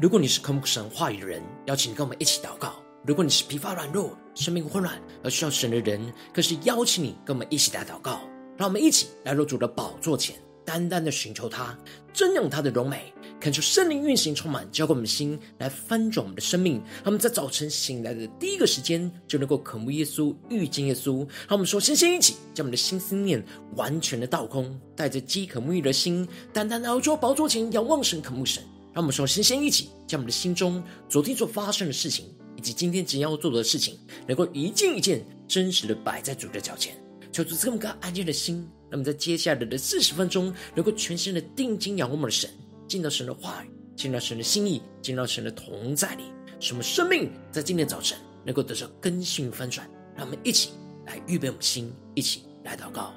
如果你是渴慕神话语的人，邀请你跟我们一起祷告；如果你是疲乏软弱、生命混乱而需要神的人，更是邀请你跟我们一起来祷告。让我们一起来入主的宝座前，单单的寻求他，尊仰他的荣美，恳求圣灵运行充满，浇灌我们的心，来翻转我们的生命。让我们在早晨醒来的第一个时间，就能够渴慕耶稣、遇见耶稣。让我们说，先先一起将我们的心思念完全的倒空，带着饥渴沐浴的心，单单的来到宝座前，仰望神、渴慕神。让我们首先先一起将我们的心中昨天所发生的事情，以及今天即将要做的事情，能够一件一件真实的摆在主的脚前，求主这么个安静的心，让我们在接下来的四十分钟，能够全心的定睛仰望我们的神，进到神的话语，进到神的心意，进到神的同在里，使我们生命在今天早晨能够得到更新翻转。让我们一起来预备我们的心，一起来祷告。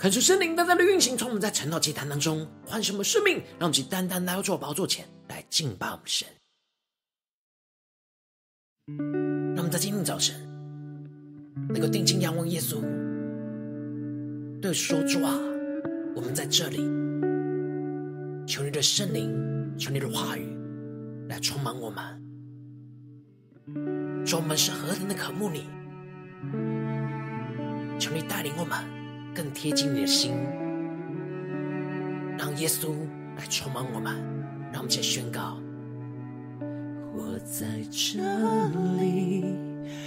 恳求圣灵单单的运行，从我们在晨祷祭坛当中唤醒我们生命，让我们去单单来到主宝座前来敬拜我们神。让我们在今天早晨能够定睛仰望耶稣，对说主啊，我们在这里，求你的圣灵，求你的话语来充满我们，说，我们是何等的渴慕你，求你带领我们。更贴近你的心，让耶稣来充满我们，让我们先宣告：我在这里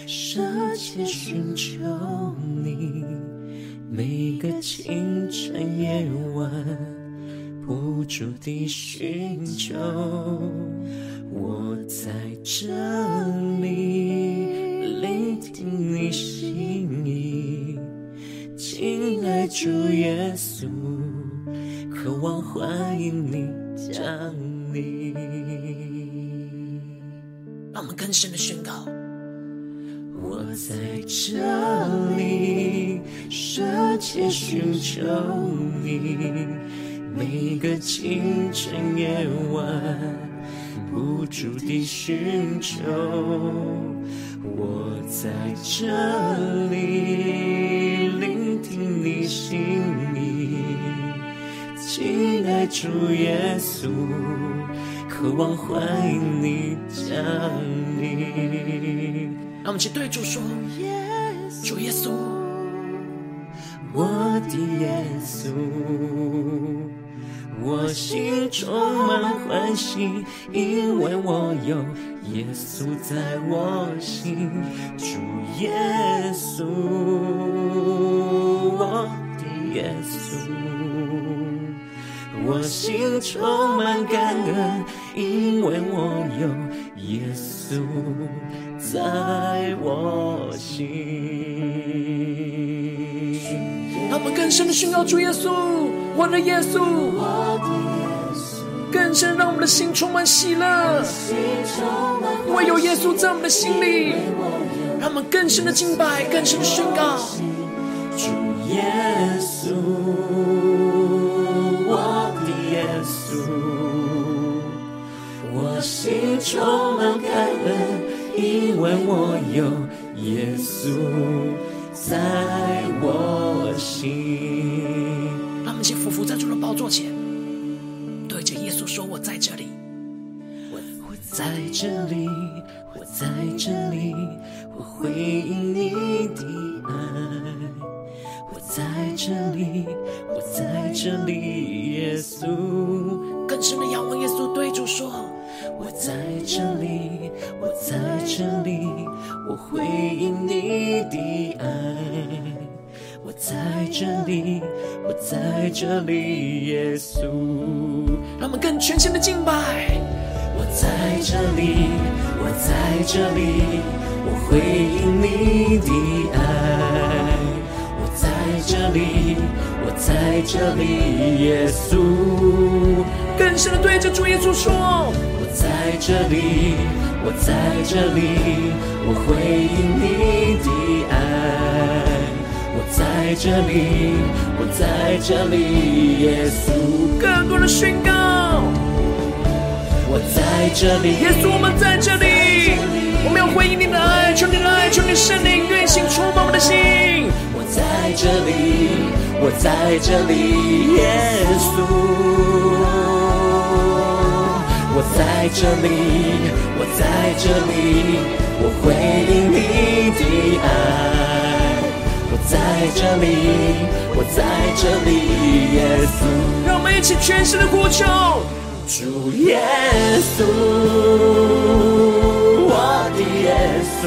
舍弃寻求你，每个清晨夜晚不住地寻求。我在这里。主耶稣，渴望欢迎你降临。让我们更深的宣告：我在这里舍己寻求你，每个清晨夜晚不住地寻求。我在这里聆。听你心意，亲爱主耶稣，渴望欢迎你降临。让我们去对主说：主耶稣，我的耶稣，我心充满欢喜，因为我有耶稣在我心，主耶稣。我的耶稣，我心充满感恩，因为我有耶稣在我心。他们更深的宣告主耶稣，我的耶稣，我的耶稣，更深让我们的心充满喜乐，因为有耶稣在我们的心里，让我们更深的敬拜，更深的宣告。主耶稣，我的耶稣，我心充满感恩，因为我有耶稣在我心。让我们先俯伏在主的宝座前，这里，我在这里，我回应你的爱。”我在这里，我在这里，耶稣。更深的仰望耶稣，对主说：我在这里，我在这里，我回应你的爱。我在这里，我在这里，耶稣。让我们更全心的敬拜。我在这里，我在这里，我回应你的爱。我在这里，我在这里，耶稣。更深的对着主耶稣说：我在这里，我在这里，我回应你的爱。我在这里，我在这里，耶稣。更多的宣告。这里，耶稣，我们在这里，我们要回应你的爱，求你的爱，求你的圣灵运行充满我们的心。我在这里，我在这里，耶稣，我在这里，我在这里，我回应你的爱。我在这里，我在这里，耶稣，让我们一起全身的呼求。主耶稣，我的耶稣，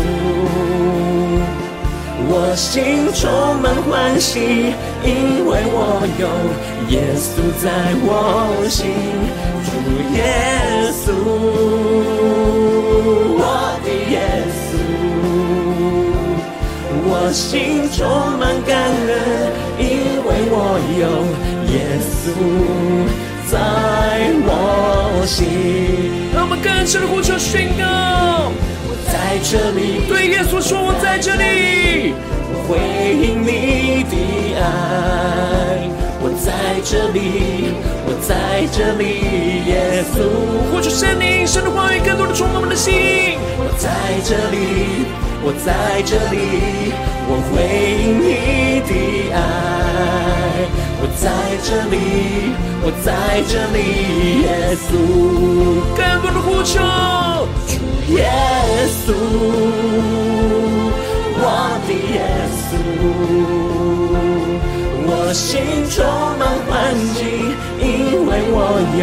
我心充满欢喜，因为我有耶稣在我心。主耶稣，我的耶稣，我心充满感恩，因为我有耶稣。在我心，让我们更深的呼求宣告。我在这里，对耶稣说：“我在这里。”我回应你的爱。我在这里，我在这里，耶稣。呼求圣灵，神的话语更多的充满我们的心。我在这里，我在这里，我回应这里，我在这里，耶稣。更多的呼求，主耶稣，我的耶稣，我心充满欢喜，因为我有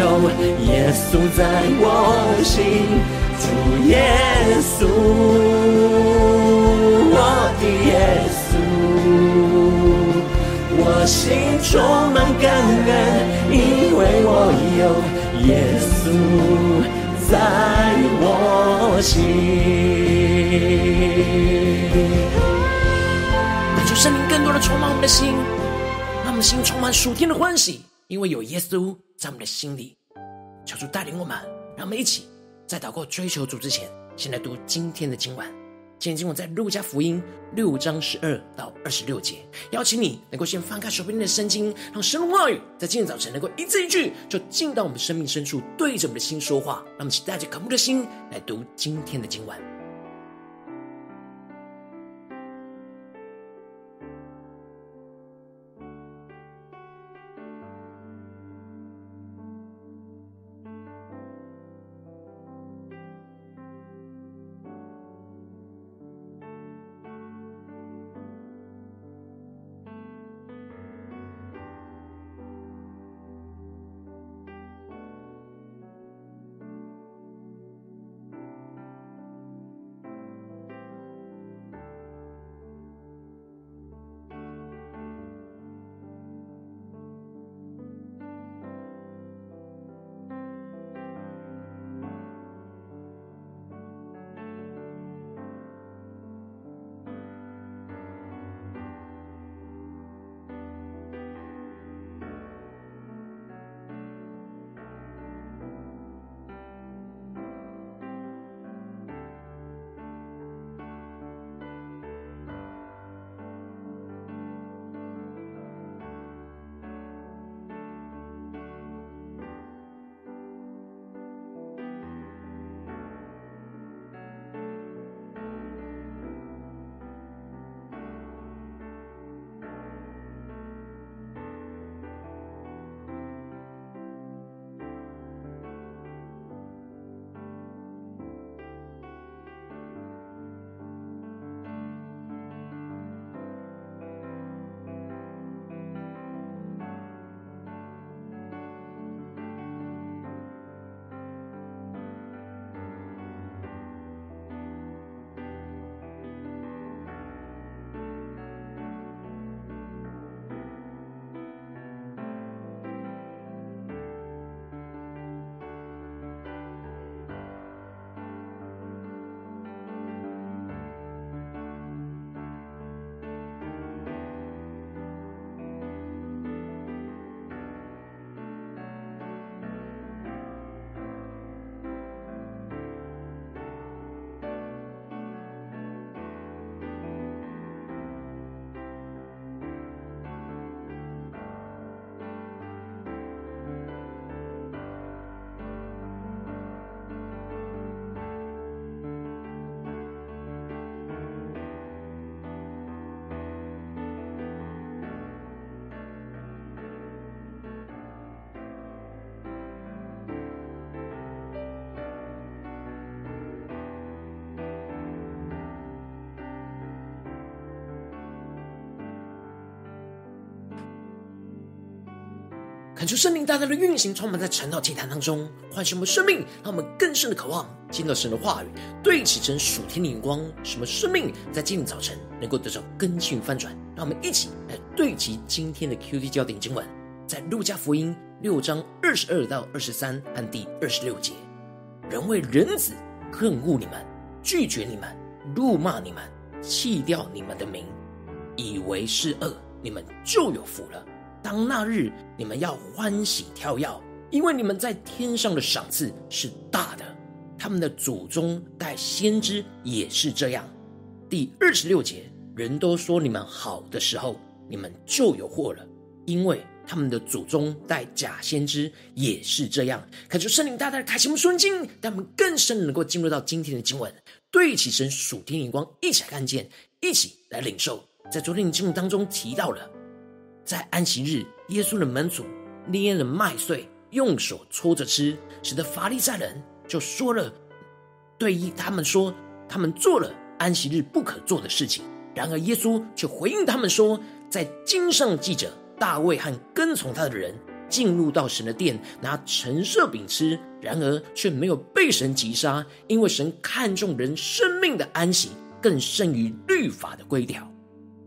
耶稣在我心。主耶稣，我的耶稣。心充满感恩，因为我有耶稣在我心。求圣灵更多的充满我们的心，让我们心充满属天的欢喜，因为有耶稣在我们的心里。求主带领我们，让我们一起在祷告追求主之前，先来读今天的经文。今天今晚在路加福音六章十二到二十六节，邀请你能够先翻开手边的圣经，让神的话语在今天早晨能够一字一句就进到我们生命深处，对着我们的心说话。让我们请带着渴慕的心来读今天的今晚。恳求圣灵大大的运行，充满在晨祷祭坛当中，唤醒我们生命，让我们更深的渴望见到神的话语，对齐成属天的眼光，什么生命在今天早晨能够得到更新翻转。让我们一起来对齐今天的 QD 焦点经文，在路加福音六章二十二到二十三和第二十六节：人为人子恨恶你们，拒绝你们，怒骂你们，弃掉你们的名，以为是恶，你们就有福了。当那日，你们要欢喜跳跃，因为你们在天上的赏赐是大的。他们的祖宗带先知也是这样。第二十六节，人都说你们好的时候，你们就有祸了，因为他们的祖宗带假先知也是这样。恳求圣灵大大的开启我们属灵经，让我们更深能够进入到今天的经文，对起神属天眼光，一起来看见，一起来领受。在昨天的经文当中提到了。在安息日，耶稣的门徒捏了麦穗，用手搓着吃，使得法利赛人就说了，对他们说，他们做了安息日不可做的事情。然而耶稣却回应他们说，在经上记着，大卫和跟从他的人进入到神的殿，拿陈设饼吃，然而却没有被神击杀，因为神看重人生命的安息，更胜于律法的规条，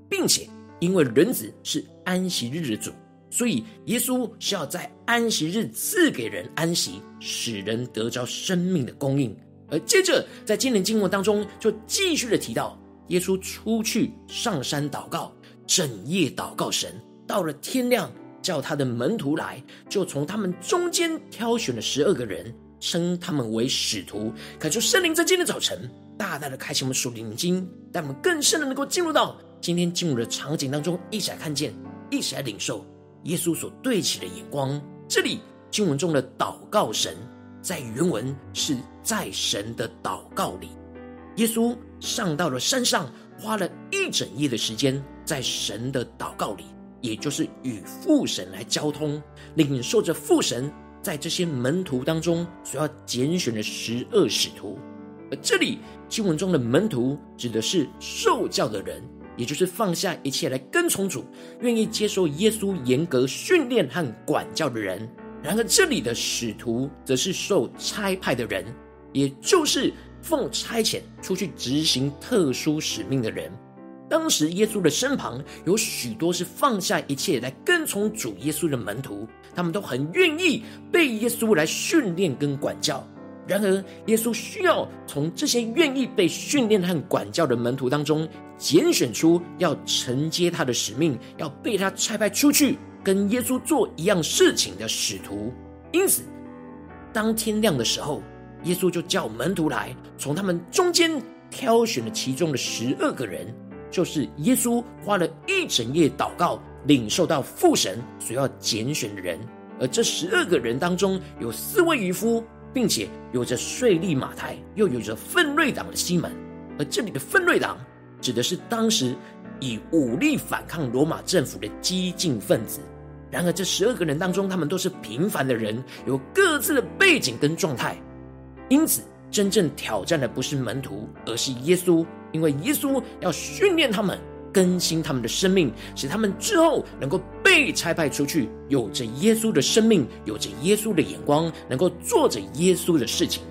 并且。因为人子是安息日的主，所以耶稣是要在安息日赐给人安息，使人得着生命的供应。而接着在今年经文当中，就继续的提到，耶稣出去上山祷告，整夜祷告神，到了天亮，叫他的门徒来，就从他们中间挑选了十二个人，称他们为使徒。可就圣灵在今天早晨大大的开启我们属灵经，让我们更深的能够进入到。今天进入的场景当中，一起来看见，一起来领受耶稣所对齐的眼光。这里经文中的祷告神，在原文是在神的祷告里。耶稣上到了山上，花了一整夜的时间在神的祷告里，也就是与父神来交通，领受着父神在这些门徒当中所要拣选的十二使徒。而这里经文中的门徒，指的是受教的人。也就是放下一切来跟从主，愿意接受耶稣严格训练和管教的人。然而，这里的使徒则是受差派的人，也就是奉差遣出去执行特殊使命的人。当时，耶稣的身旁有许多是放下一切来跟从主耶稣的门徒，他们都很愿意被耶稣来训练跟管教。然而，耶稣需要从这些愿意被训练和管教的门徒当中，拣选出要承接他的使命，要被他差派出去跟耶稣做一样事情的使徒。因此，当天亮的时候，耶稣就叫门徒来，从他们中间挑选了其中的十二个人，就是耶稣花了一整夜祷告，领受到父神所要拣选的人。而这十二个人当中，有四位渔夫。并且有着税利马台，又有着奋锐党的西门，而这里的奋锐党指的是当时以武力反抗罗马政府的激进分子。然而，这十二个人当中，他们都是平凡的人，有各自的背景跟状态。因此，真正挑战的不是门徒，而是耶稣，因为耶稣要训练他们。更新他们的生命，使他们之后能够被差派出去，有着耶稣的生命，有着耶稣的眼光，能够做着耶稣的事情。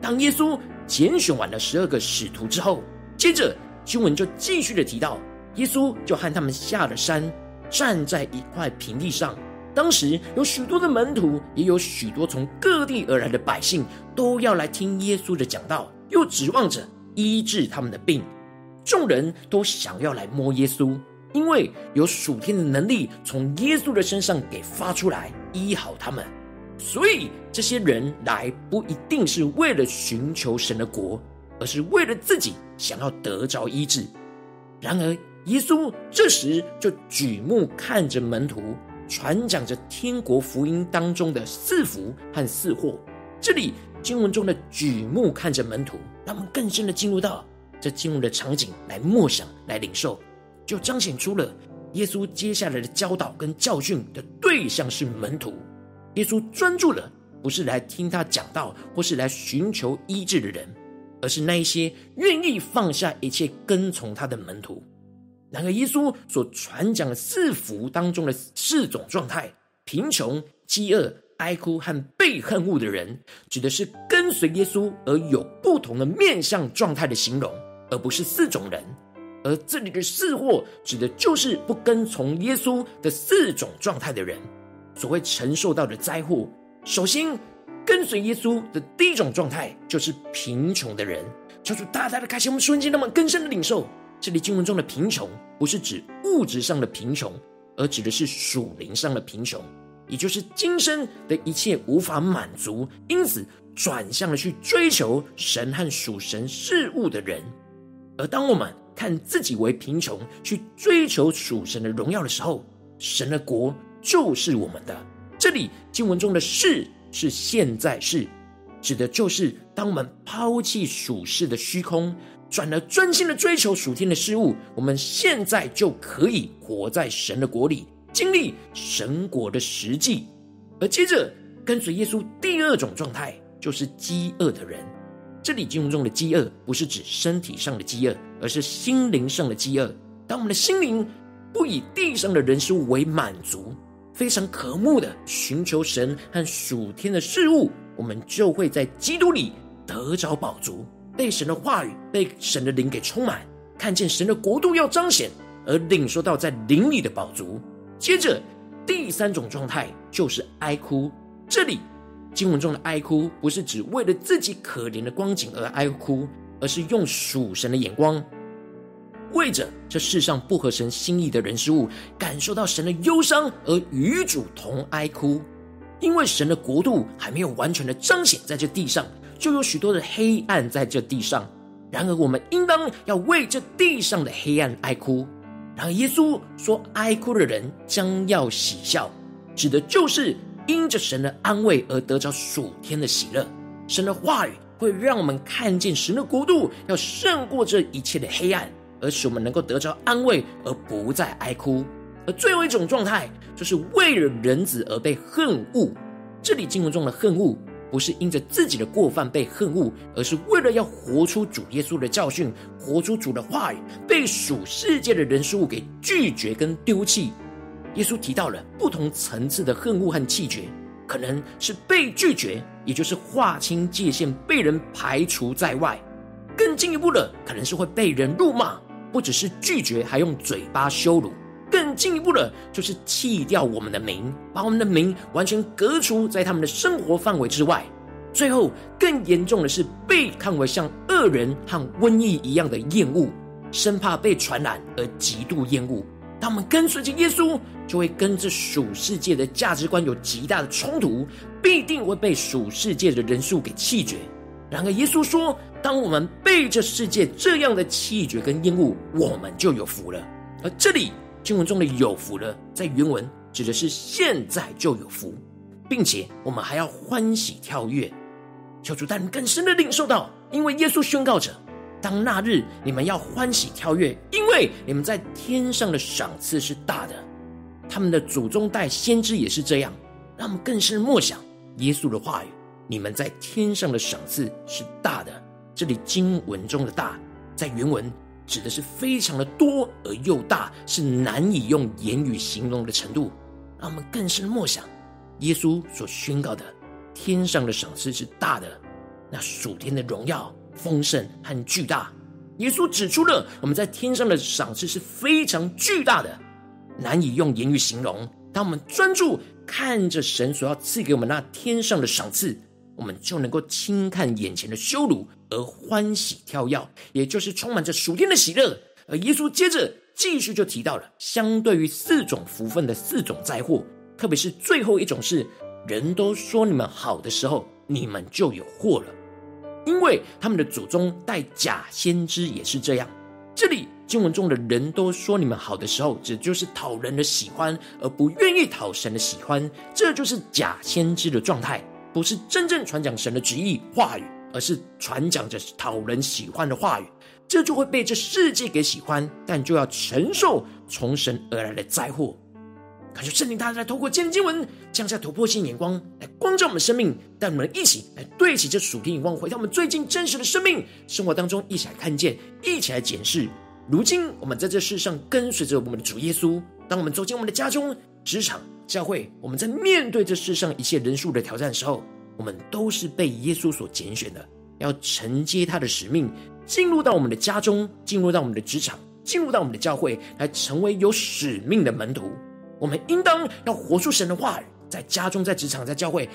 当耶稣拣选完了十二个使徒之后，接着经文就继续的提到，耶稣就和他们下了山，站在一块平地上。当时有许多的门徒，也有许多从各地而来的百姓，都要来听耶稣的讲道，又指望着医治他们的病。众人都想要来摸耶稣，因为有属天的能力从耶稣的身上给发出来医好他们，所以这些人来不一定是为了寻求神的国，而是为了自己想要得着医治。然而耶稣这时就举目看着门徒，传讲着天国福音当中的四福和四祸。这里经文中的举目看着门徒，让我们更深的进入到。这经文的场景来默想、来领受，就彰显出了耶稣接下来的教导跟教训的对象是门徒。耶稣专注的不是来听他讲道，或是来寻求医治的人，而是那一些愿意放下一切跟从他的门徒。然而，耶稣所传讲的四福当中的四种状态，贫穷、饥饿、哀哭和被恨恶的人，指的是跟随耶稣而有不同的面向状态的形容，而不是四种人。而这里的四祸，指的就是不跟从耶稣的四种状态的人，所谓承受到的灾祸。首先，跟随耶稣的第一种状态，就是贫穷的人。求主大大的开启我们瞬间那么更深的领受。这里经文中的贫穷，不是指物质上的贫穷，而指的是属灵上的贫穷，也就是今生的一切无法满足，因此转向了去追求神和属神事物的人。而当我们看自己为贫穷，去追求属神的荣耀的时候，神的国就是我们的。这里经文中的世是现在世，指的就是当我们抛弃属世的虚空，转而专心的追求属天的事物，我们现在就可以活在神的国里，经历神国的实际。而接着跟随耶稣第二种状态，就是饥饿的人。这里经文中的饥饿，不是指身体上的饥饿，而是心灵上的饥饿。当我们的心灵不以地上的人事物为满足，非常渴慕的寻求神和属天的事物，我们就会在基督里得着宝足，被神的话语、被神的灵给充满，看见神的国度要彰显，而领受到在灵里的宝足。接着第三种状态就是哀哭，这里。经文中的哀哭，不是指为了自己可怜的光景而哀哭，而是用属神的眼光，为着这世上不合神心意的人事物，感受到神的忧伤而与主同哀哭。因为神的国度还没有完全的彰显在这地上，就有许多的黑暗在这地上。然而，我们应当要为这地上的黑暗哀哭。然而，耶稣说，哀哭的人将要喜笑，指的就是。因着神的安慰而得着属天的喜乐，神的话语会让我们看见神的国度要胜过这一切的黑暗，而使我们能够得着安慰而不再哀哭。而最后一种状态，就是为了人子而被恨恶。这里经文中的恨恶，不是因着自己的过犯被恨恶，而是为了要活出主耶稣的教训，活出主的话语，被属世界的人事物给拒绝跟丢弃。耶稣提到了不同层次的恨恶和气绝，可能是被拒绝，也就是划清界限，被人排除在外；更进一步的，可能是会被人辱骂，不只是拒绝，还用嘴巴羞辱；更进一步的，就是弃掉我们的名，把我们的名完全隔除在他们的生活范围之外；最后，更严重的是被看为像恶人和瘟疫一样的厌恶，生怕被传染而极度厌恶。当我们跟随着耶稣，就会跟这属世界的价值观有极大的冲突，必定会被属世界的人数给弃绝。然而，耶稣说，当我们被这世界这样的弃绝跟厌恶，我们就有福了。而这里经文中的“有福了”在原文指的是现在就有福，并且我们还要欢喜跳跃。求主带领更深的领受到，因为耶稣宣告着。当那日，你们要欢喜跳跃，因为你们在天上的赏赐是大的。他们的祖宗代先知也是这样，让我们更深默想耶稣的话语。你们在天上的赏赐是大的。这里经文中的大，在原文指的是非常的多而又大，是难以用言语形容的程度。让我们更深默想耶稣所宣告的天上的赏赐是大的，那属天的荣耀。丰盛和巨大，耶稣指出了我们在天上的赏赐是非常巨大的，难以用言语形容。当我们专注看着神所要赐给我们那天上的赏赐，我们就能够轻看眼前的羞辱而欢喜跳跃，也就是充满着属天的喜乐。而耶稣接着继续就提到了，相对于四种福分的四种灾祸，特别是最后一种是人都说你们好的时候，你们就有祸了。因为他们的祖宗带假先知也是这样。这里经文中的人都说你们好的时候，指就是讨人的喜欢，而不愿意讨神的喜欢，这就是假先知的状态，不是真正传讲神的旨意话语，而是传讲着讨人喜欢的话语，这就会被这世界给喜欢，但就要承受从神而来的灾祸。感谢圣灵，大家来透过今天经文降下突破性眼光，来光照我们生命，带我们一起来对齐这属天眼光，回到我们最近真实的生命生活当中，一起来看见，一起来检视。如今我们在这世上跟随着我们的主耶稣，当我们走进我们的家中、职场、教会，我们在面对这世上一切人数的挑战的时候，我们都是被耶稣所拣选的，要承接他的使命，进入到我们的家中，进入到我们的职场，进入到我们的教会，来成为有使命的门徒。我们应当要活出神的话语，在家中、在职场、在教会，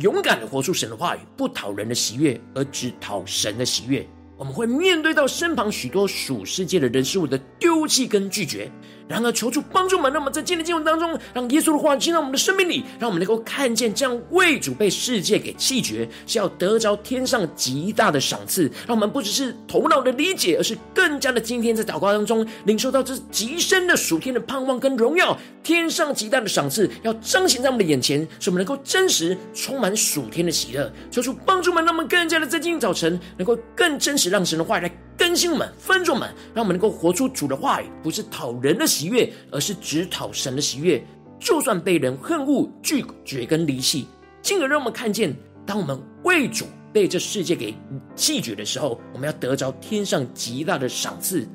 勇敢的活出神的话语，不讨人的喜悦，而只讨神的喜悦。我们会面对到身旁许多属世界的人事物的丢弃跟拒绝。然而，求主帮助们，让我们在今天的经文当中，让耶稣的话进到我们的生命里，让我们能够看见，这样为主被世界给弃绝，是要得着天上极大的赏赐。让我们不只是头脑的理解，而是更加的今天在祷告当中领受到这极深的属天的盼望跟荣耀，天上极大的赏赐要彰显在我们的眼前，使我们能够真实充满属天的喜乐。求主帮助们，让我们更加的在今天早晨能够更真实，让神的话语来更新我们、分众们，让我们能够活出主的话语，不是讨人的喜。悦，而是只讨神的喜悦。就算被人恨恶、拒绝跟离弃，进而让我们看见，当我们为主被这世界给弃绝的时候，我们要得着天上极大的赏赐。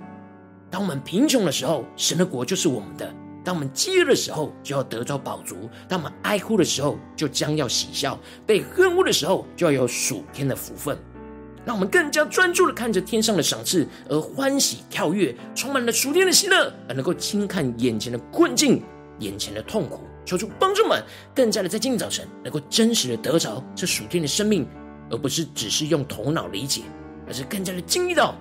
当我们贫穷的时候，神的国就是我们的；当我们饥饿的时候，就要得着饱足；当我们哀哭的时候，就将要喜笑；被恨恶的时候，就要有属天的福分。让我们更加专注的看着天上的赏赐，而欢喜跳跃，充满了属天的喜乐，而能够轻看眼前的困境、眼前的痛苦。求主帮助们，更加的在今天早晨能够真实的得着这属天的生命，而不是只是用头脑理解，而是更加的经历到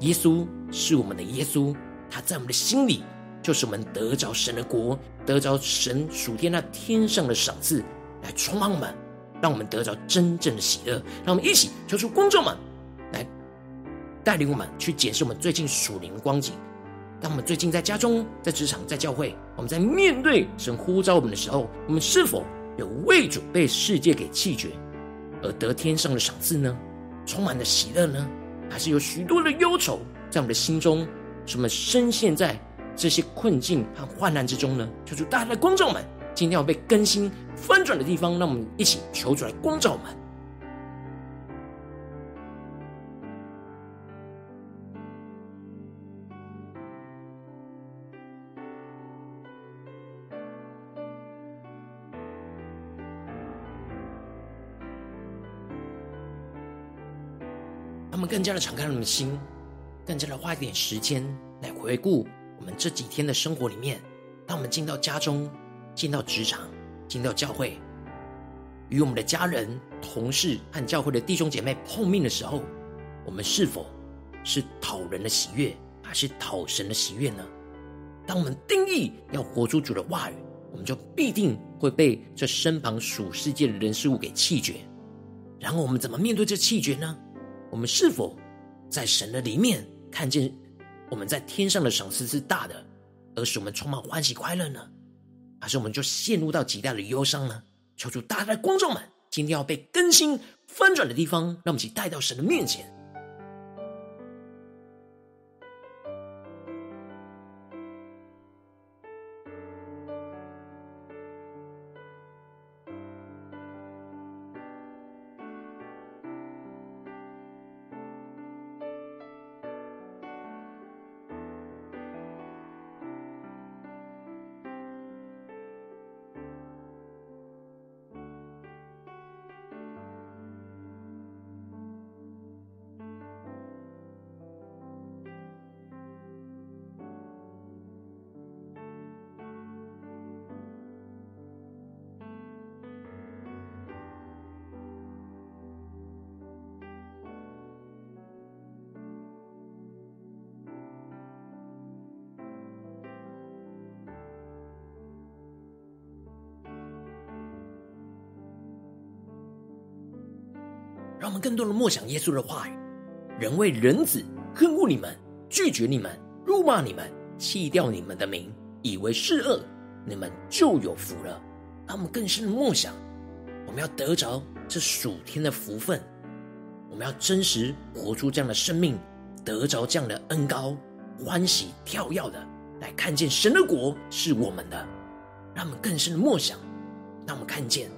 耶稣是我们的耶稣，他在我们的心里就是我们得着神的国，得着神属天那天上的赏赐，来充满我们。让我们得着真正的喜乐，让我们一起求出光照们来带领我们去检视我们最近属灵的光景。当我们最近在家中、在职场、在教会，我们在面对神呼召我们的时候，我们是否有为主被世界给弃绝而得天上的赏赐呢？充满了喜乐呢？还是有许多的忧愁在我们的心中，使我们深陷在这些困境和患难之中呢？求主大家的光照们。今天要被更新翻转的地方，让我们一起求主来光照我们。他们更加的敞开我们的心，更加的花一点时间来回顾我们这几天的生活里面。当我们进到家中。进到职场，进到教会，与我们的家人、同事和教会的弟兄姐妹碰面的时候，我们是否是讨人的喜悦，还是讨神的喜悦呢？当我们定义要活出主的话语，我们就必定会被这身旁属世界的人事物给弃绝。然后我们怎么面对这弃绝呢？我们是否在神的里面看见我们在天上的赏赐是大的，而使我们充满欢喜快乐呢？还是我们就陷入到极大的忧伤呢？求主大家的观众们，今天要被更新翻转的地方，让我们一起带到神的面前。更多的默想耶稣的话语：人为人子恨恶你们，拒绝你们，辱骂你们，弃掉你们的名，以为是恶，你们就有福了。让我们更深的默想，我们要得着这属天的福分，我们要真实活出这样的生命，得着这样的恩膏，欢喜跳跃的来看见神的国是我们的。让我们更深的默想，让我们看见。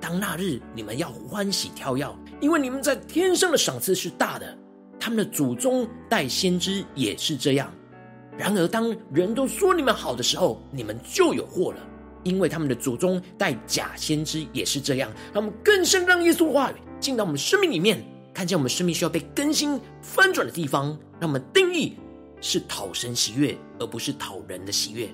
当那日你们要欢喜跳跃，因为你们在天上的赏赐是大的。他们的祖宗代先知也是这样。然而当人都说你们好的时候，你们就有祸了，因为他们的祖宗带假先知也是这样。让我们更深让耶稣话语进到我们生命里面，看见我们生命需要被更新翻转的地方，让我们定义是讨神喜悦，而不是讨人的喜悦。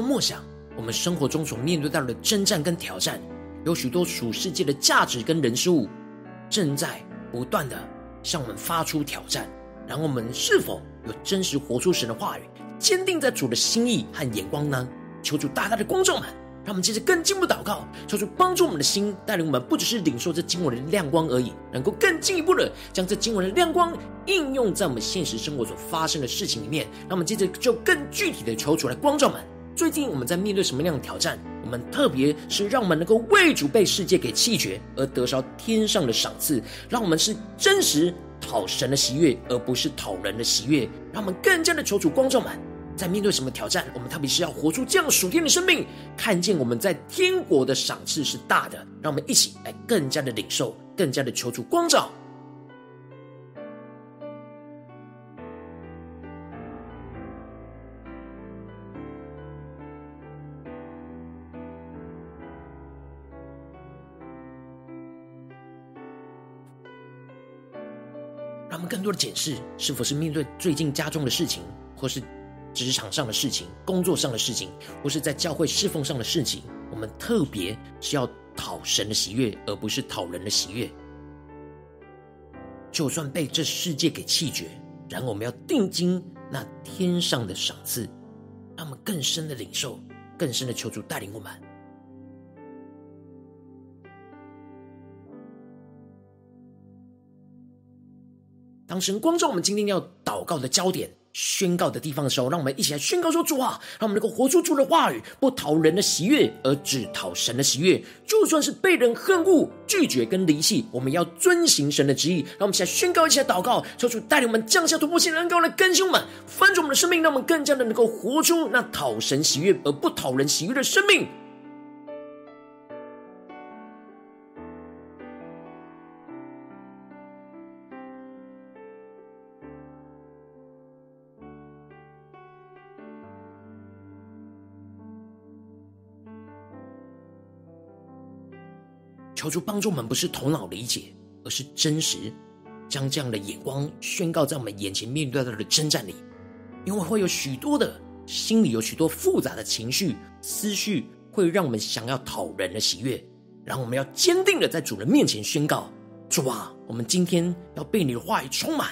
默想，我们生活中所面对到的征战跟挑战，有许多属世界的价值跟人事物，正在不断的向我们发出挑战。然后我们是否有真实活出神的话语，坚定在主的心意和眼光呢？求主大大的光照们，让我们接着更进一步祷告，求主帮助我们的心，带领我们不只是领受这经文的亮光而已，能够更进一步的将这经文的亮光应用在我们现实生活所发生的事情里面。让我们接着就更具体的求主来光照们。最近我们在面对什么样的挑战？我们特别是让我们能够为主被世界给弃绝，而得着天上的赏赐。让我们是真实讨神的喜悦，而不是讨人的喜悦。让我们更加的求主光照们。在面对什么挑战，我们特别是要活出这样属天的生命，看见我们在天国的赏赐是大的。让我们一起来更加的领受，更加的求主光照。更多的检视，是否是面对最近家中的事情，或是职场上的事情、工作上的事情，或是在教会侍奉上的事情，我们特别是要讨神的喜悦，而不是讨人的喜悦。就算被这世界给弃绝，然后我们要定睛那天上的赏赐，让我们更深的领受，更深的求主带领我们。当神光照我们今天要祷告的焦点、宣告的地方的时候，让我们一起来宣告说：“主啊，让我们能够活出主的话语，不讨人的喜悦，而只讨神的喜悦。就算是被人恨恶、拒绝跟离弃，我们要遵行神的旨意。让我们一起来宣告，一起来祷告，求主带领我们降下突破性的恩膏来更新我们，翻转我们的生命，让我们更加的能够活出那讨神喜悦而不讨人喜悦的生命。”求主帮助我们，不是头脑理解，而是真实将这样的眼光宣告在我们眼前面对到的征战里。因为会有许多的心里有许多复杂的情绪思绪，会让我们想要讨人的喜悦。然后我们要坚定的在主人面前宣告：主啊，我们今天要被你的话语充满，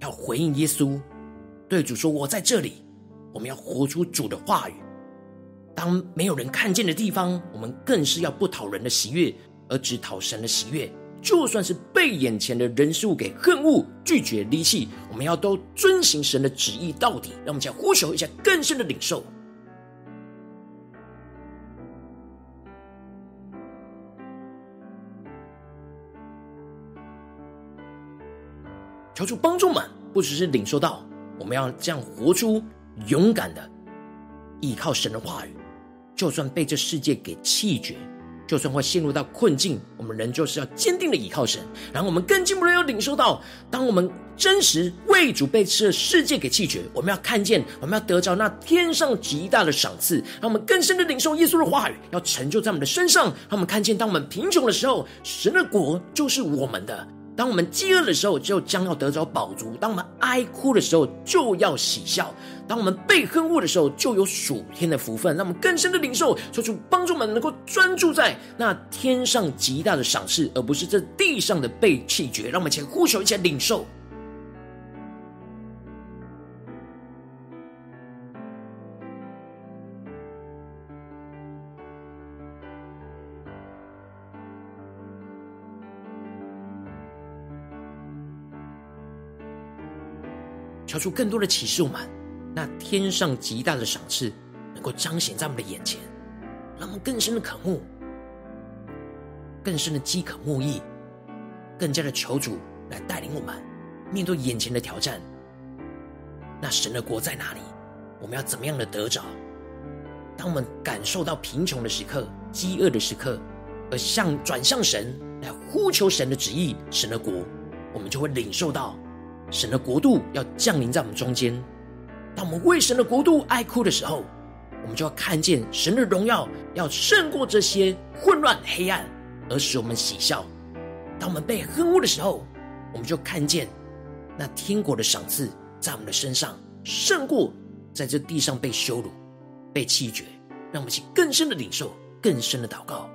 要回应耶稣，对主说：我在这里。我们要活出主的话语。当没有人看见的地方，我们更是要不讨人的喜悦。而只讨神的喜悦，就算是被眼前的人事物给恨恶、拒绝、离弃，我们要都遵行神的旨意到底。让我们再呼求一下更深的领受，求主帮助们，不只是领受到，我们要这样活出勇敢的依靠神的话语，就算被这世界给弃绝。就算会陷入到困境，我们仍旧是要坚定的倚靠神。然后我们更进一步的要领受到，当我们真实为主被这世界给弃绝，我们要看见，我们要得着那天上极大的赏赐。让我们更深的领受耶稣的话语，要成就在我们的身上。让我们看见，当我们贫穷的时候，神的国就是我们的。当我们饥饿的时候，就将要得着饱足；当我们哀哭的时候，就要喜笑；当我们被恨恶的时候，就有属天的福分。让我们更深的领受，求主帮助我们能够专注在那天上极大的赏赐，而不是这地上的被弃绝。让我们一起呼求，一起领受。交出更多的启示，我们那天上极大的赏赐能够彰显在我们的眼前，让我们更深的渴慕，更深的饥渴慕义，更加的求主来带领我们面对眼前的挑战。那神的国在哪里？我们要怎么样的得着？当我们感受到贫穷的时刻、饥饿的时刻，而向转向神来呼求神的旨意、神的国，我们就会领受到神的国度要降临在我们中间。当我们为神的国度哀哭的时候，我们就要看见神的荣耀要胜过这些混乱黑暗，而使我们喜笑。当我们被恨恶的时候，我们就看见那天国的赏赐在我们的身上胜过在这地上被羞辱。被弃绝，让我们去更深的领受，更深的祷告。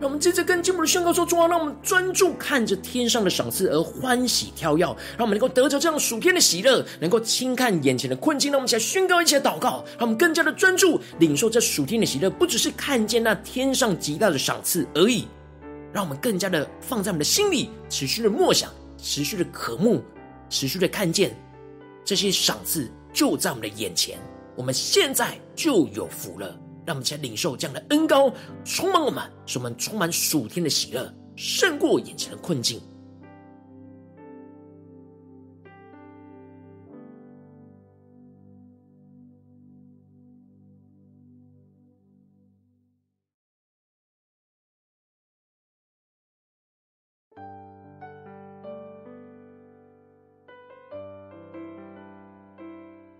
让我们接着更进一步的宣告说：主啊，让我们专注看着天上的赏赐而欢喜跳跃，让我们能够得着这样属天的喜乐，能够轻看眼前的困境。让我们一起来宣告，一起来祷告，让我们更加的专注领受这属天的喜乐，不只是看见那天上极大的赏赐而已，让我们更加的放在我们的心里，持续的默想，持续的渴慕，持续的看见。这些赏赐就在我们的眼前，我们现在就有福了。让我们先领受这样的恩膏，充满我们，使我们充满属天的喜乐，胜过眼前的困境。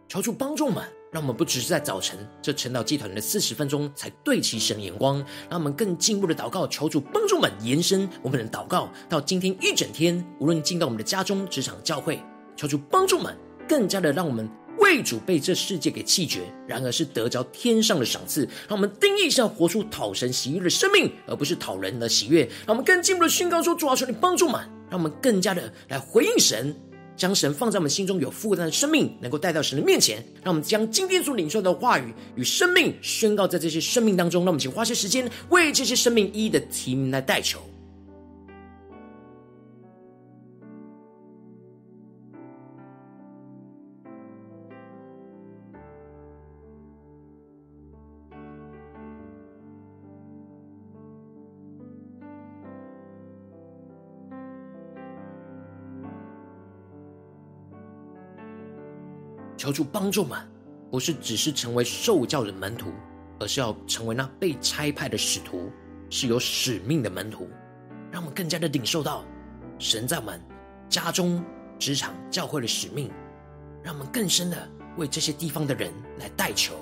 求主帮助们，让我们不只是在早晨这晨祷祭团的四十分钟才对齐神的眼光，让我们更进一步的祷告，求主帮助们延伸我们的祷告到今天一整天，无论进到我们的家中、职场、教会，求主帮助们更加的让我们为主被这世界给弃绝，然而是得着天上的赏赐，让我们定义是要活出讨神喜悦的生命，而不是讨人的喜悦。让我们更进一步的宣告说：主啊，求你帮助我们，让我们更加的来回应神。将神放在我们心中有负担的生命，能够带到神的面前，让我们将今天所领受的话语与生命宣告在这些生命当中。让我们请花些时间为这些生命一一的提名来代求。求主帮助们，不是只是成为受教的门徒，而是要成为那被差派的使徒，是有使命的门徒。让我们更加的领受到神在我们家中、职场、教会的使命，让我们更深的为这些地方的人来代求，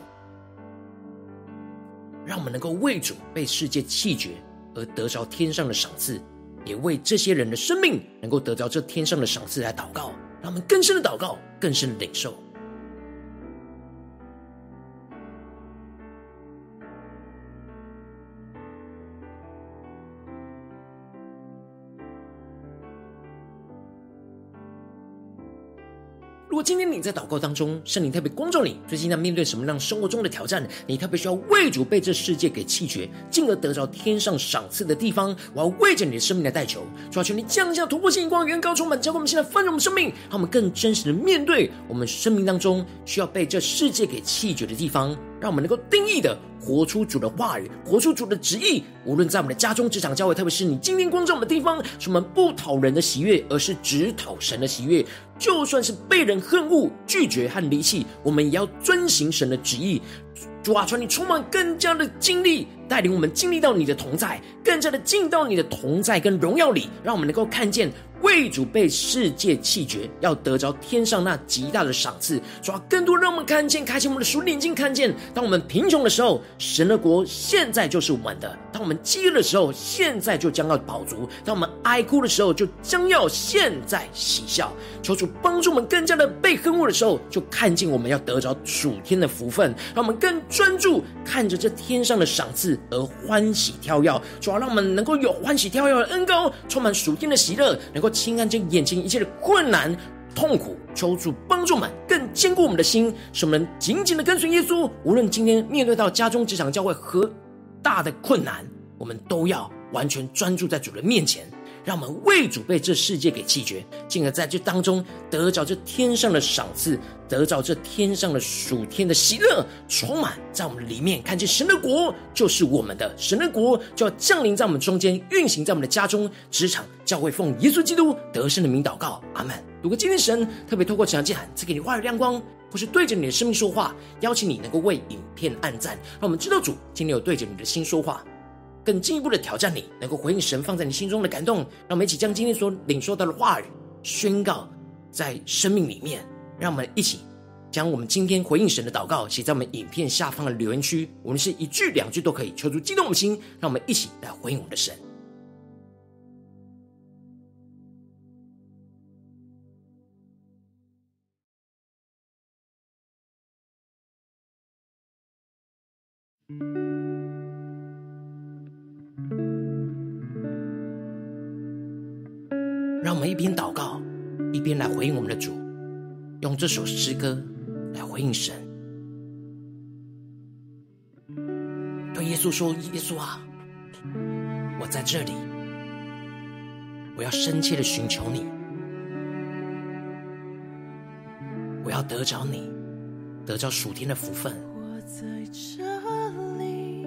让我们能够为主被世界弃绝而得着天上的赏赐，也为这些人的生命能够得着这天上的赏赐来祷告，让我们更深的祷告，更深的领受。今天你在祷告当中，圣灵特别光照你，最近在面对什么样生活中的挑战？你特别需要为主被这世界给弃绝，进而得着天上赏赐的地方。我要为着你的生命来代求，主要求你降下突破性光，远高充满，教会我们现在丰盛我们生命，让我们更真实的面对我们生命当中需要被这世界给弃绝的地方。让我们能够定义的活出主的话语，活出主的旨意。无论在我们的家中、职场、教会，特别是你今天光照我们的地方，是我们不讨人的喜悦，而是只讨神的喜悦。就算是被人恨恶、拒绝和离弃，我们也要遵行神的旨意。主啊，求你充满更加的精力，带领我们经历到你的同在，更加的进到你的同在跟荣耀里，让我们能够看见。为主被世界弃绝，要得着天上那极大的赏赐，主要更多让我们看见，开启我们的属灵睛，看见当我们贫穷的时候，神的国现在就是我们的；当我们饥饿的时候，现在就将要饱足；当我们哀哭的时候，就将要现在喜笑。求主帮助我们，更加的被恨恶的时候，就看见我们要得着属天的福分，让我们更专注看着这天上的赏赐而欢喜跳跃。主要让我们能够有欢喜跳跃的恩膏，充满属天的喜乐，能够。轻看见眼前一切的困难、痛苦，求助帮助我们更坚固我们的心，使我们能紧紧的跟随耶稣。无论今天面对到家中、职场、教会何大的困难，我们都要完全专注在主的面前，让我们为主被这世界给弃绝，进而在这当中得着这天上的赏赐，得着这天上的属天的喜乐，充满在我们里面。看见神的国就是我们的，神的国就要降临在我们中间，运行在我们的家中、职场、教会，奉耶稣基督得胜的名祷告，阿门。如果今天神特别透过这场祭坛赐给你话语亮光，或是对着你的生命说话，邀请你能够为影片按赞，让我们知道主今天有对着你的心说话。更进一步的挑战你，能够回应神放在你心中的感动，让我们一起将今天所领受到的话语宣告在生命里面。让我们一起将我们今天回应神的祷告写在我们影片下方的留言区，无论是一句两句都可以，求主激动我们的心，让我们一起来回应我们的神。边祷告，一边来回应我们的主，用这首诗歌来回应神。对耶稣说：“耶稣啊，我在这里，我要深切的寻求你，我要得着你，得着属天的福分。我在这里，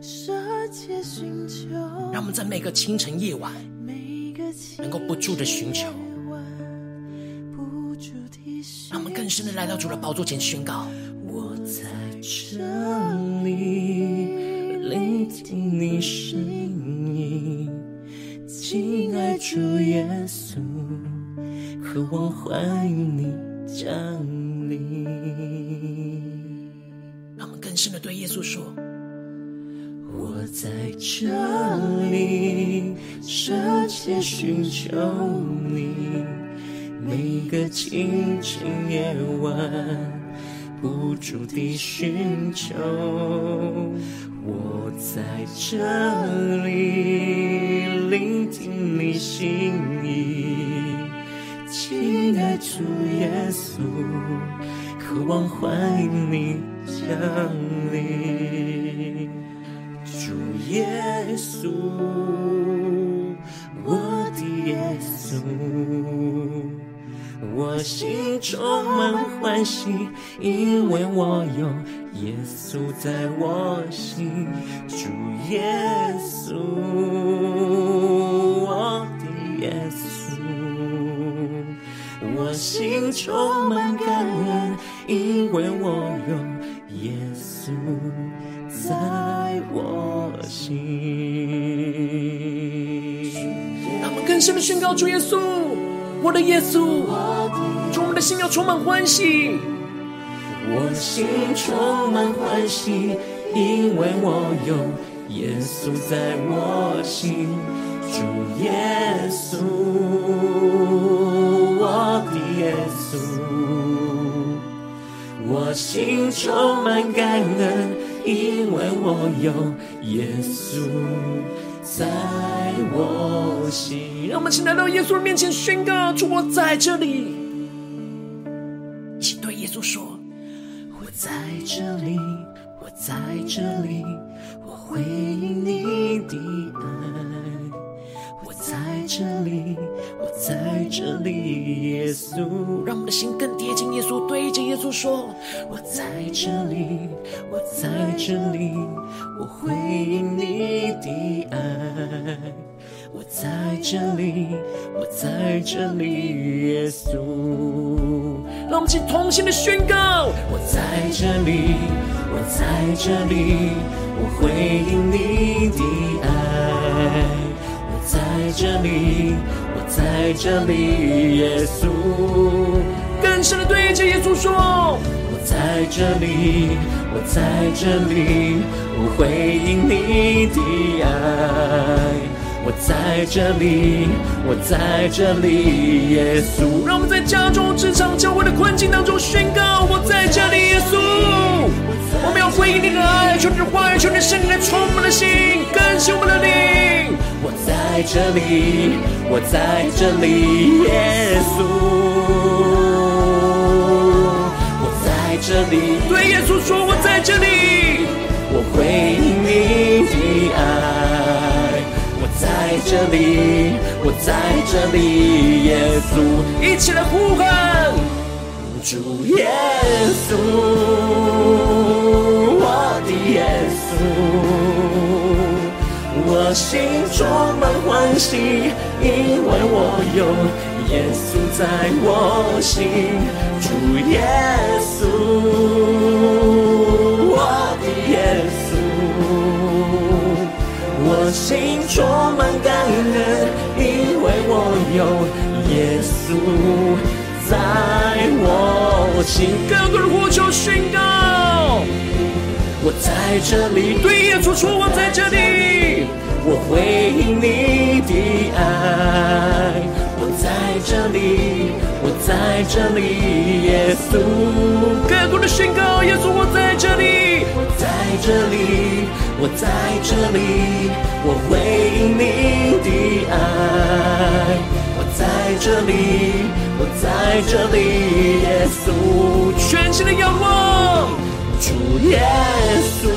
深切寻求。让我们在每个清晨夜晚。”能够不住的寻求，让我们更深的来到主的宝座前宣告：我在这里聆听你声音，亲爱主耶稣，渴望欢迎你降临。让我们更深的对耶稣说。我在这里深切寻求你，每个清晨夜晚不住地寻求。我在这里聆听你心意，亲爱主耶稣，渴望欢迎你降临。主耶稣，稣，我心充满欢喜，因为我有耶稣在我心。主耶稣，我的耶稣，我心充满感恩，因为我有耶稣。在我心，深的宣告：主耶稣，我的耶稣，主我们的心要充满欢喜。我心充满欢喜，因为我有耶稣在我心。主耶稣，我的耶稣，我心充满感恩。因为我有耶稣在我心，让我们请来到耶稣的面前宣告：主，我在这里。请对耶稣说：我在这里，我在这里，我回应你的爱。在这里，我在这里，耶稣。让我们的心更贴近耶稣，对着耶稣说：我在这里，我在这里，我回应你的爱。我在这里，我在这里，耶稣。让我们一起同心的宣告：我在这里，我在这里，我回应你的爱。在这里，我在这里，耶稣。更深的对着耶稣说：我在这里，我在这里，我回应你的爱。我在这里，我在这里，耶稣。让我们在家中、职场、教会的困境当中宣告：我在这里，耶稣。我们要回应你的爱，求你的话语，求你的圣灵来充满我们的心，更新我们的灵。我在这里，我在这里，耶稣。我在这里，对耶稣说：“我在这里。”我回应在这里，我在这里，耶稣，一起来呼唤主耶稣，我的耶稣。我心充满欢喜，因为我有耶稣在我心。主耶稣，心充满感恩，因为我有耶稣在我心。更多的呼求宣告，我在这里，对耶稣说，我在这里。我回应你的爱，我在这里，我在这里，耶稣。更多的宣告，耶稣，我在这里，这里，我在这里，我回应你的爱，我在这里，我在这里，耶稣。全新的仰望，主耶稣。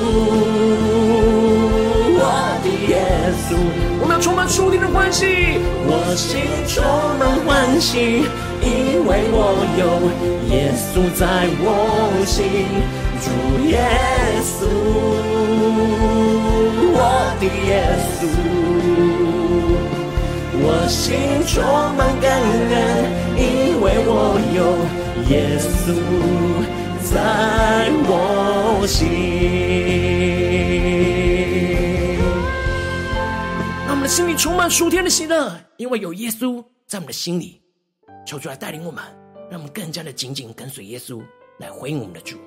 我的耶稣，我们要充满属天的欢喜，我心充满欢喜，因为我有耶稣在我心。主耶稣，我的耶稣，我心充满感恩，因为我有耶稣在我心。让我们的心里充满属天的喜乐，因为有耶稣在我们的心里，求主来带领我们，让我们更加的紧紧跟随耶稣，来回应我们的主。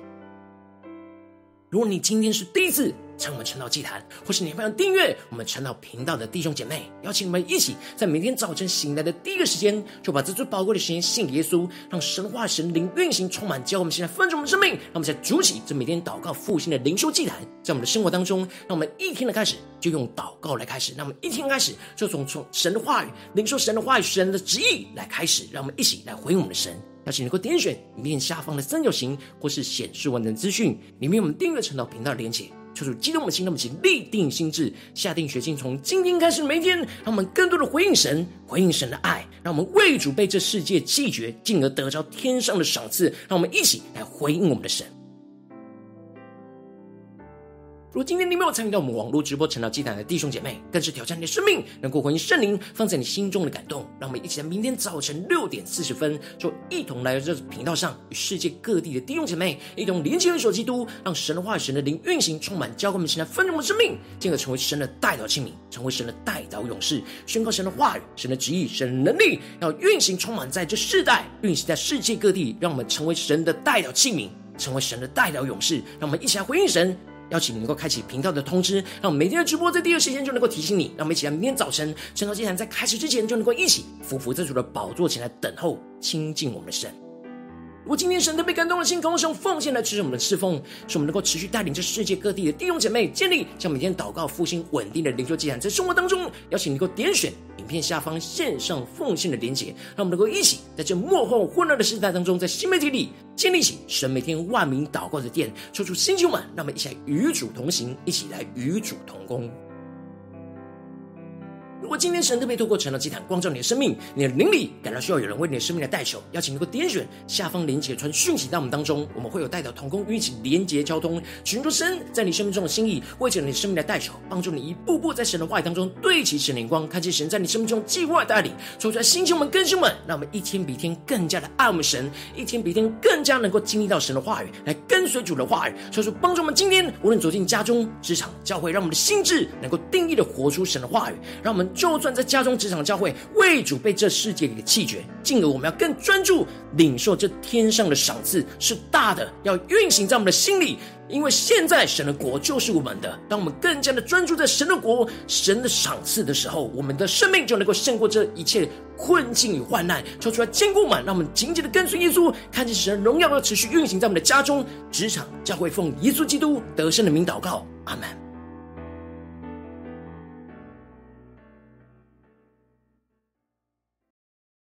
如果你今天是第一次参与我们晨祷祭坛，或是你还没有订阅我们晨祷频道的弟兄姐妹，邀请你们一起在每天早晨醒来的第一个时间，就把这最宝贵的时间献给耶稣，让神话神灵运行充满，教我们现在丰盛我们生命，让我们在主起这每天祷告复兴的灵修祭坛，在我们的生活当中，让我们一天的开始就用祷告来开始，让我们一天开始就从从神的话语、灵修神的话语、神的旨意来开始，让我们一起来回应我们的神。邀请能够点选影片下方的三角形，或是显示完整资讯，里面我们订阅晨祷频道的连结。求主激动我们的心，让我们立定心智，下定决心，从今天开始每一天，让我们更多的回应神，回应神的爱，让我们为主被这世界拒绝，进而得着天上的赏赐。让我们一起来回应我们的神。如今天你没有参与到我们网络直播晨祷祭坛的弟兄姐妹，更是挑战你的生命，能够回应圣灵放在你心中的感动。让我们一起在明天早晨六点四十分，就一同来到这频道上，与世界各地的弟兄姐妹一同连接、联手基督，让神的话语、神的灵运行，充满，教灌我们，现在丰盛的生命，进而成为神的代表器皿，成为神的代表勇士，宣告神的话语、神的旨意、神的能力，要运行充满在这世代，运行在世界各地，让我们成为神的代表器皿，成为神的代表勇士。让我们一起来回应神。邀请你能够开启频道的通知，让我们每天的直播在第二时间就能够提醒你。让我们一起来，明天早晨晨祷祭坛在开始之前就能够一起俯伏在主的宝座前来等候亲近我们的神。如果今天神特别感动的心，渴望用奉献来支持我们的侍奉，使我们能够持续带领这世界各地的弟兄姐妹建立将每天祷告复兴稳定的灵修祭坛，在生活当中，邀请你能够点选影片下方线上奉献的连结，让我们能够一起在这幕后混乱的时代当中，在新媒体里建立起神每天万名祷告的殿，抽出星球们，让我们一起来与主同行，一起来与主同工。如果今天神特别透过成了祭坛光照你的生命，你的灵里感到需要有人为你的生命来代求，邀请能够点选下方连结传讯息到我们当中，我们会有代表同工与你一起连结交通，寻求神在你生命中的心意，为着你的生命来代求，帮助你一步步在神的话语当中对齐神灵光，看见神在你生命中计划带领，说出来星球们更新们，让我们一天比一天更加的爱我们神，一天比一天更加能够经历到神的话语，来跟随主的话语，说出帮助我们今天无论走进家中、职场、教会，让我们的心智能够定义的活出神的话语，让我们。就算在家中、职场、教会，为主被这世界给弃绝，进而我们要更专注领受这天上的赏赐是大的，要运行在我们的心里。因为现在神的国就是我们的，当我们更加的专注在神的国、神的赏赐的时候，我们的生命就能够胜过这一切困境与患难，抽出来坚固满，让我们紧紧的跟随耶稣，看见神的荣耀要持续运行在我们的家中、职场、教会，奉耶稣基督得胜的名祷告，阿门。